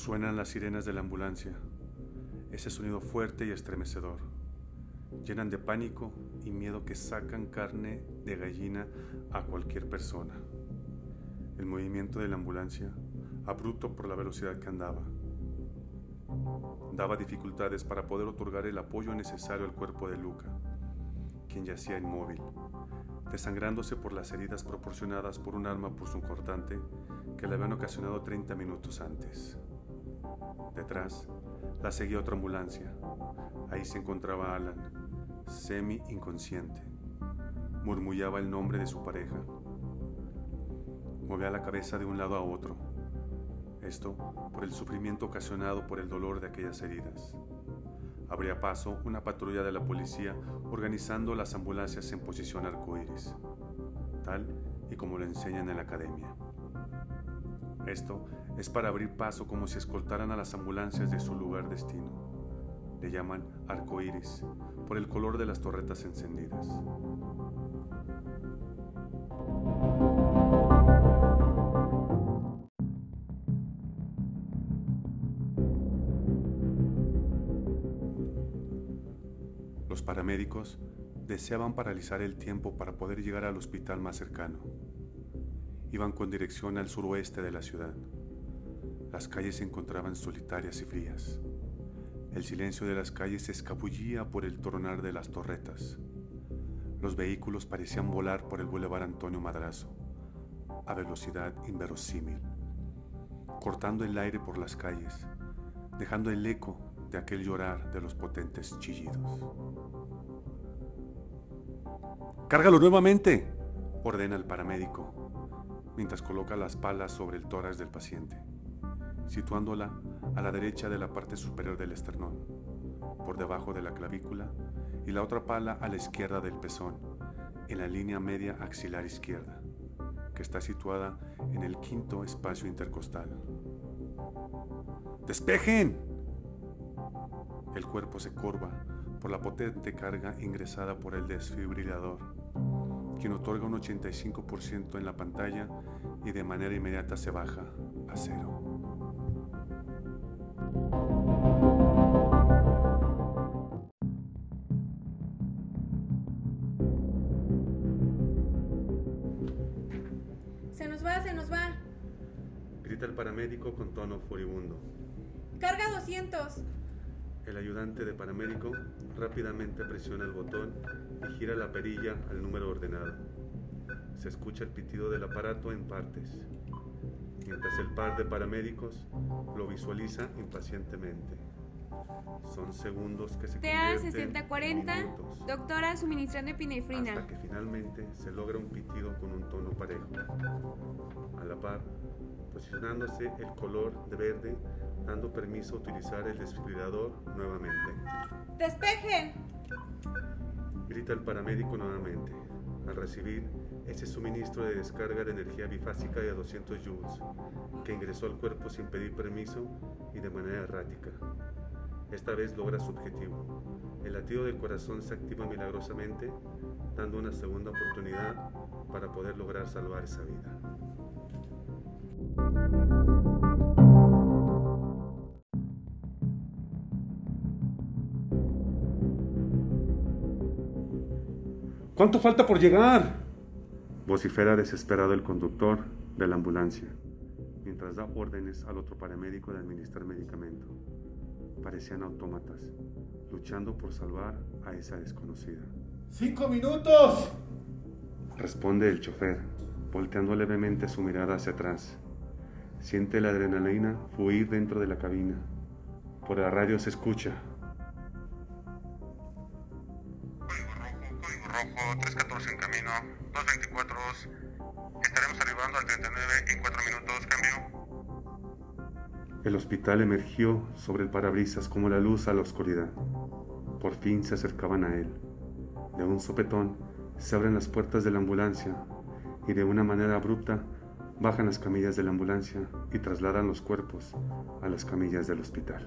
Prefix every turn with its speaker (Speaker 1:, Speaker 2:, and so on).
Speaker 1: Suenan las sirenas de la ambulancia, ese sonido fuerte y estremecedor. Llenan de pánico y miedo que sacan carne de gallina a cualquier persona. El movimiento de la ambulancia, abrupto por la velocidad que andaba, daba dificultades para poder otorgar el apoyo necesario al cuerpo de Luca, quien yacía inmóvil, desangrándose por las heridas proporcionadas por un arma punzocortante que le habían ocasionado 30 minutos antes. Detrás la seguía otra ambulancia. Ahí se encontraba Alan, semi inconsciente. Murmullaba el nombre de su pareja. Movía la cabeza de un lado a otro. Esto por el sufrimiento ocasionado por el dolor de aquellas heridas. Abría paso una patrulla de la policía organizando las ambulancias en posición arcoíris, tal y como lo enseñan en la academia. Esto es para abrir paso como si escoltaran a las ambulancias de su lugar destino. Le llaman arco iris por el color de las torretas encendidas. Los paramédicos deseaban paralizar el tiempo para poder llegar al hospital más cercano. Iban con dirección al suroeste de la ciudad. Las calles se encontraban solitarias y frías. El silencio de las calles se escabullía por el tronar de las torretas. Los vehículos parecían volar por el bulevar Antonio Madrazo, a velocidad inverosímil, cortando el aire por las calles, dejando el eco de aquel llorar de los potentes chillidos. ¡Cárgalo nuevamente! ordena el paramédico, mientras coloca las palas sobre el tórax del paciente situándola a la derecha de la parte superior del esternón, por debajo de la clavícula, y la otra pala a la izquierda del pezón, en la línea media axilar izquierda, que está situada en el quinto espacio intercostal. ¡Despejen! El cuerpo se curva por la potente carga ingresada por el desfibrilador, quien otorga un 85% en la pantalla y de manera inmediata se baja a cero.
Speaker 2: Se nos va, se nos va.
Speaker 1: Grita el paramédico con tono furibundo.
Speaker 2: Carga 200.
Speaker 1: El ayudante de paramédico rápidamente presiona el botón y gira la perilla al número ordenado. Se escucha el pitido del aparato en partes, mientras el par de paramédicos lo visualiza impacientemente. Son segundos que se
Speaker 2: TA
Speaker 1: convierten
Speaker 2: 6040,
Speaker 1: en minutos,
Speaker 2: doctora suministrando
Speaker 1: hasta
Speaker 2: epinefrina.
Speaker 1: que finalmente se logra un pitido con un tono parejo. A la par, posicionándose el color de verde, dando permiso a utilizar el desfibrilador nuevamente.
Speaker 2: ¡Despejen!
Speaker 1: Grita el paramédico nuevamente, al recibir ese suministro de descarga de energía bifásica de 200 joules, que ingresó al cuerpo sin pedir permiso y de manera errática. Esta vez logra su objetivo. El latido del corazón se activa milagrosamente, dando una segunda oportunidad para poder lograr salvar esa vida. ¿Cuánto falta por llegar? Vocifera desesperado el conductor de la ambulancia, mientras da órdenes al otro paramédico de administrar medicamento. Parecían autómatas, luchando por salvar a esa desconocida.
Speaker 3: ¡Cinco minutos!
Speaker 1: Responde el chofer, volteando levemente su mirada hacia atrás. Siente la adrenalina fluir dentro de la cabina. Por la radio se escucha.
Speaker 4: Código rojo, código rojo, 314 en camino, 224, estaremos arribando al 39 en 4 minutos, cambio.
Speaker 1: El hospital emergió sobre el parabrisas como la luz a la oscuridad. Por fin se acercaban a él. De un sopetón se abren las puertas de la ambulancia y de una manera abrupta bajan las camillas de la ambulancia y trasladan los cuerpos a las camillas del hospital.